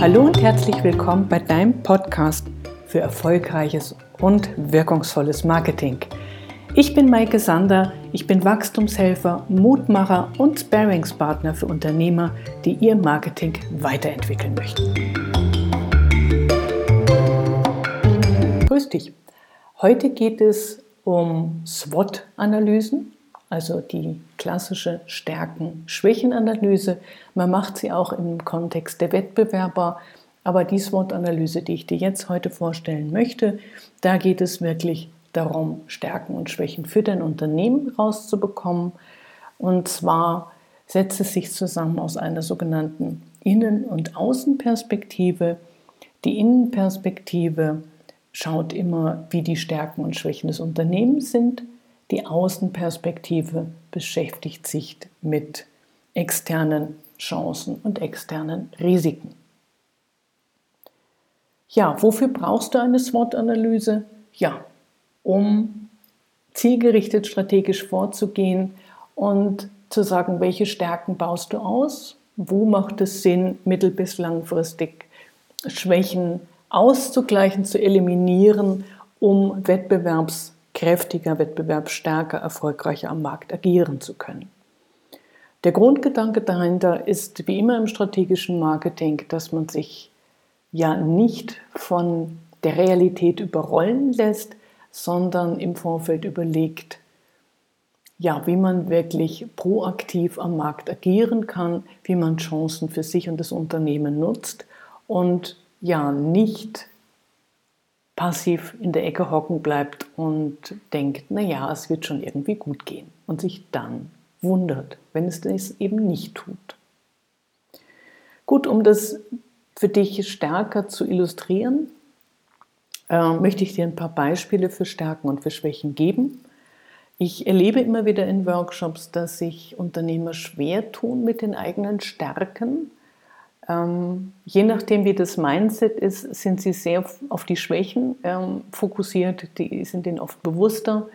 Hallo und herzlich willkommen bei deinem Podcast für erfolgreiches und wirkungsvolles Marketing. Ich bin Maike Sander, ich bin Wachstumshelfer, Mutmacher und Sparingspartner für Unternehmer, die ihr Marketing weiterentwickeln möchten. Grüß dich. Heute geht es um SWOT-Analysen also die klassische Stärken-Schwächen-Analyse. Man macht sie auch im Kontext der Wettbewerber, aber die SWOT-Analyse, die ich dir jetzt heute vorstellen möchte, da geht es wirklich darum, Stärken und Schwächen für dein Unternehmen rauszubekommen. Und zwar setzt es sich zusammen aus einer sogenannten Innen- und Außenperspektive. Die Innenperspektive schaut immer, wie die Stärken und Schwächen des Unternehmens sind. Die Außenperspektive beschäftigt sich mit externen Chancen und externen Risiken. Ja, wofür brauchst du eine SWOT-Analyse? Ja, um zielgerichtet strategisch vorzugehen und zu sagen, welche Stärken baust du aus, wo macht es Sinn, mittel- bis langfristig Schwächen auszugleichen, zu eliminieren, um Wettbewerbs kräftiger, wettbewerbsstärker, erfolgreicher am Markt agieren zu können. Der Grundgedanke dahinter ist wie immer im strategischen Marketing, dass man sich ja nicht von der Realität überrollen lässt, sondern im Vorfeld überlegt, ja, wie man wirklich proaktiv am Markt agieren kann, wie man Chancen für sich und das Unternehmen nutzt und ja, nicht passiv in der Ecke hocken bleibt und denkt, naja, es wird schon irgendwie gut gehen und sich dann wundert, wenn es das eben nicht tut. Gut, um das für dich stärker zu illustrieren, äh, möchte ich dir ein paar Beispiele für Stärken und für Schwächen geben. Ich erlebe immer wieder in Workshops, dass sich Unternehmer schwer tun mit den eigenen Stärken ähm, je nachdem, wie das Mindset ist, sind sie sehr auf die Schwächen ähm, fokussiert, die sind ihnen oft bewusster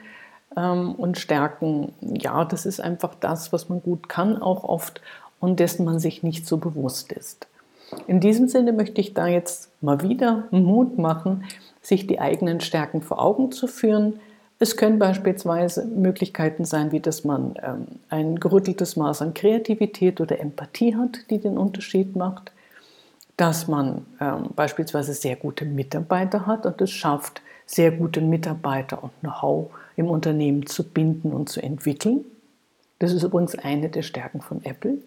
ähm, und Stärken, ja, das ist einfach das, was man gut kann, auch oft und dessen man sich nicht so bewusst ist. In diesem Sinne möchte ich da jetzt mal wieder Mut machen, sich die eigenen Stärken vor Augen zu führen, es können beispielsweise Möglichkeiten sein, wie dass man ähm, ein gerütteltes Maß an Kreativität oder Empathie hat, die den Unterschied macht, dass man ähm, beispielsweise sehr gute Mitarbeiter hat und es schafft, sehr gute Mitarbeiter und Know-how im Unternehmen zu binden und zu entwickeln. Das ist übrigens eine der Stärken von Apple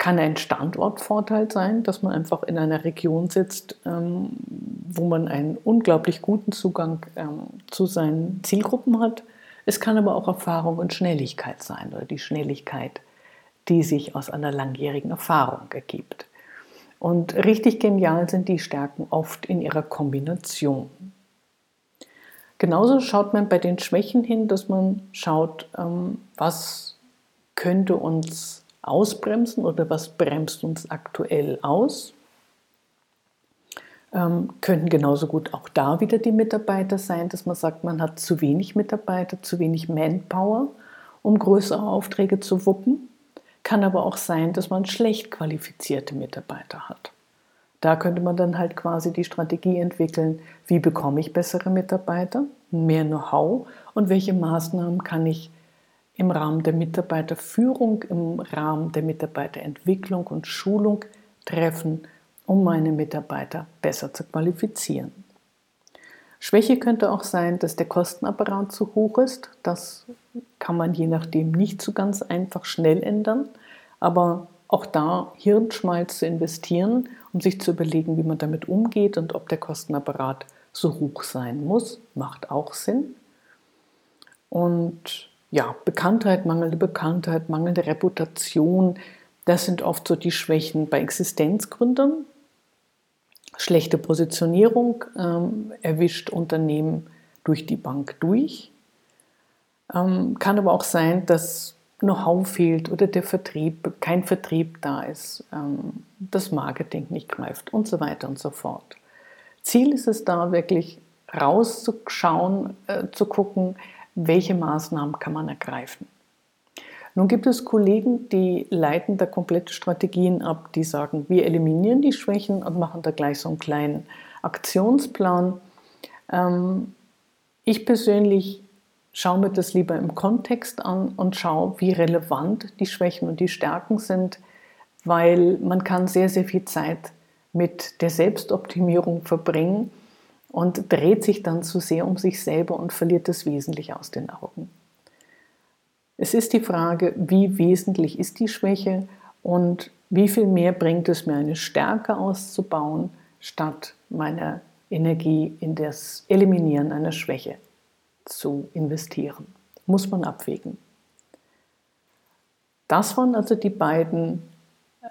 kann ein Standortvorteil sein, dass man einfach in einer Region sitzt, ähm, wo man einen unglaublich guten Zugang ähm, zu seinen Zielgruppen hat. Es kann aber auch Erfahrung und Schnelligkeit sein oder die Schnelligkeit, die sich aus einer langjährigen Erfahrung ergibt. Und richtig genial sind die Stärken oft in ihrer Kombination. Genauso schaut man bei den Schwächen hin, dass man schaut, ähm, was könnte uns ausbremsen oder was bremst uns aktuell aus. Ähm, könnten genauso gut auch da wieder die Mitarbeiter sein, dass man sagt, man hat zu wenig Mitarbeiter, zu wenig Manpower, um größere Aufträge zu wuppen. Kann aber auch sein, dass man schlecht qualifizierte Mitarbeiter hat. Da könnte man dann halt quasi die Strategie entwickeln, wie bekomme ich bessere Mitarbeiter, mehr Know-how und welche Maßnahmen kann ich im Rahmen der Mitarbeiterführung, im Rahmen der Mitarbeiterentwicklung und Schulung treffen, um meine Mitarbeiter besser zu qualifizieren. Schwäche könnte auch sein, dass der Kostenapparat zu hoch ist. Das kann man je nachdem nicht so ganz einfach schnell ändern. Aber auch da Hirnschmalz zu investieren, um sich zu überlegen, wie man damit umgeht und ob der Kostenapparat so hoch sein muss, macht auch Sinn. Und ja, Bekanntheit, mangelnde Bekanntheit, mangelnde Reputation, das sind oft so die Schwächen bei Existenzgründern. Schlechte Positionierung ähm, erwischt Unternehmen durch die Bank durch. Ähm, kann aber auch sein, dass Know-how fehlt oder der Vertrieb, kein Vertrieb da ist, ähm, das Marketing nicht greift und so weiter und so fort. Ziel ist es da wirklich rauszuschauen, äh, zu gucken, welche Maßnahmen kann man ergreifen. Nun gibt es Kollegen, die leiten da komplette Strategien ab, die sagen, wir eliminieren die Schwächen und machen da gleich so einen kleinen Aktionsplan. Ähm, ich persönlich schaue mir das lieber im Kontext an und schaue, wie relevant die Schwächen und die Stärken sind, weil man kann sehr, sehr viel Zeit mit der Selbstoptimierung verbringen und dreht sich dann zu sehr um sich selber und verliert das Wesentliche aus den Augen. Es ist die Frage, wie wesentlich ist die Schwäche und wie viel mehr bringt es mir, eine Stärke auszubauen, statt meine Energie in das Eliminieren einer Schwäche zu investieren. Muss man abwägen. Das waren also die beiden,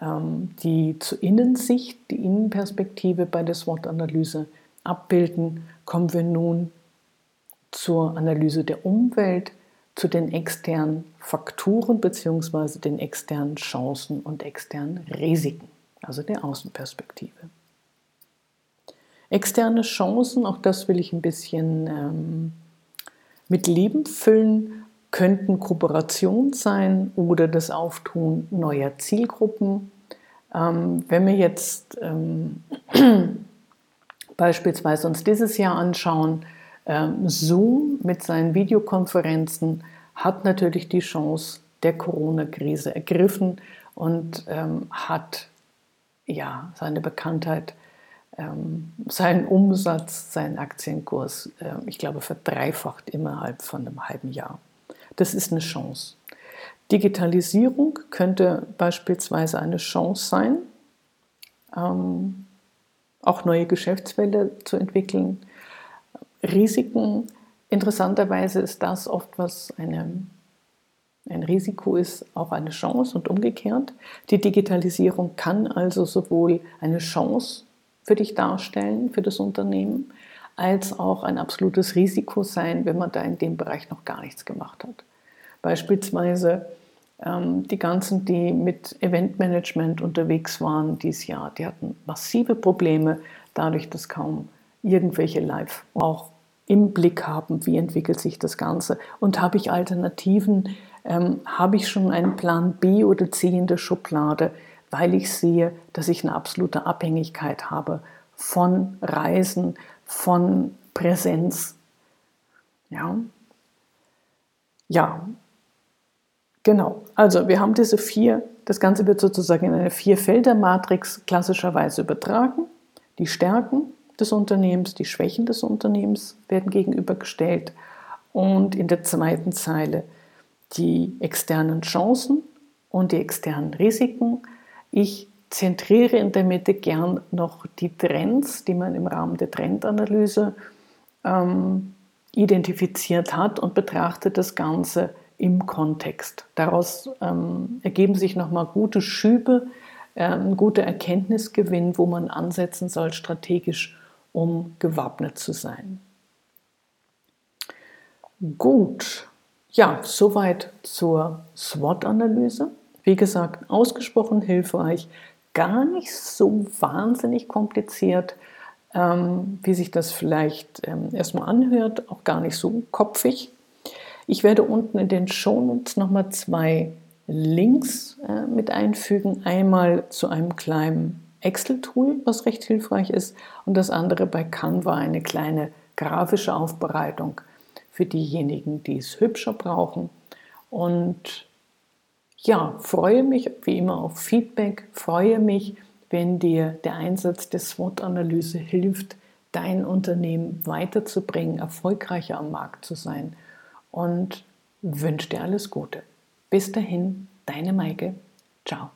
ähm, die zur Innensicht, die Innenperspektive bei der SWOT-Analyse abbilden. Kommen wir nun zur Analyse der Umwelt zu den externen Faktoren bzw. den externen Chancen und externen Risiken, also der Außenperspektive. Externe Chancen, auch das will ich ein bisschen ähm, mit Leben füllen, könnten Kooperation sein oder das Auftun neuer Zielgruppen. Ähm, wenn wir jetzt ähm, beispielsweise uns dieses Jahr anschauen, ähm, Zoom mit seinen Videokonferenzen hat natürlich die Chance der Corona-Krise ergriffen und ähm, hat ja seine Bekanntheit, ähm, seinen Umsatz, seinen Aktienkurs, ich glaube, verdreifacht innerhalb von einem halben Jahr. Das ist eine Chance. Digitalisierung könnte beispielsweise eine Chance sein, auch neue Geschäftsfelder zu entwickeln, Risiken, interessanterweise ist das oft, was eine, ein Risiko ist, auch eine Chance und umgekehrt. Die Digitalisierung kann also sowohl eine Chance für dich darstellen, für das Unternehmen, als auch ein absolutes Risiko sein, wenn man da in dem Bereich noch gar nichts gemacht hat. Beispielsweise die ganzen, die mit Eventmanagement unterwegs waren dieses Jahr, die hatten massive Probleme, dadurch, dass kaum irgendwelche Live auch im Blick haben, wie entwickelt sich das Ganze. Und habe ich Alternativen, ähm, habe ich schon einen Plan B oder C in der Schublade, weil ich sehe, dass ich eine absolute Abhängigkeit habe von Reisen, von Präsenz. Ja, ja, genau. Also wir haben diese vier, das Ganze wird sozusagen in eine Vier-Felder-Matrix klassischerweise übertragen. Die Stärken, des Unternehmens, die Schwächen des Unternehmens werden gegenübergestellt und in der zweiten Zeile die externen Chancen und die externen Risiken. Ich zentriere in der Mitte gern noch die Trends, die man im Rahmen der Trendanalyse ähm, identifiziert hat und betrachte das Ganze im Kontext. Daraus ähm, ergeben sich nochmal gute Schübe, äh, ein guter Erkenntnisgewinn, wo man ansetzen soll strategisch um gewappnet zu sein. Gut, ja, soweit zur SWOT-Analyse. Wie gesagt, ausgesprochen hilfreich, gar nicht so wahnsinnig kompliziert, ähm, wie sich das vielleicht ähm, erstmal anhört, auch gar nicht so kopfig. Ich werde unten in den Shownotes nochmal zwei Links äh, mit einfügen. Einmal zu einem kleinen Excel-Tool, was recht hilfreich ist, und das andere bei Canva eine kleine grafische Aufbereitung für diejenigen, die es hübscher brauchen. Und ja, freue mich wie immer auf Feedback, freue mich, wenn dir der Einsatz der SWOT-Analyse hilft, dein Unternehmen weiterzubringen, erfolgreicher am Markt zu sein und wünsche dir alles Gute. Bis dahin, deine Maike. Ciao.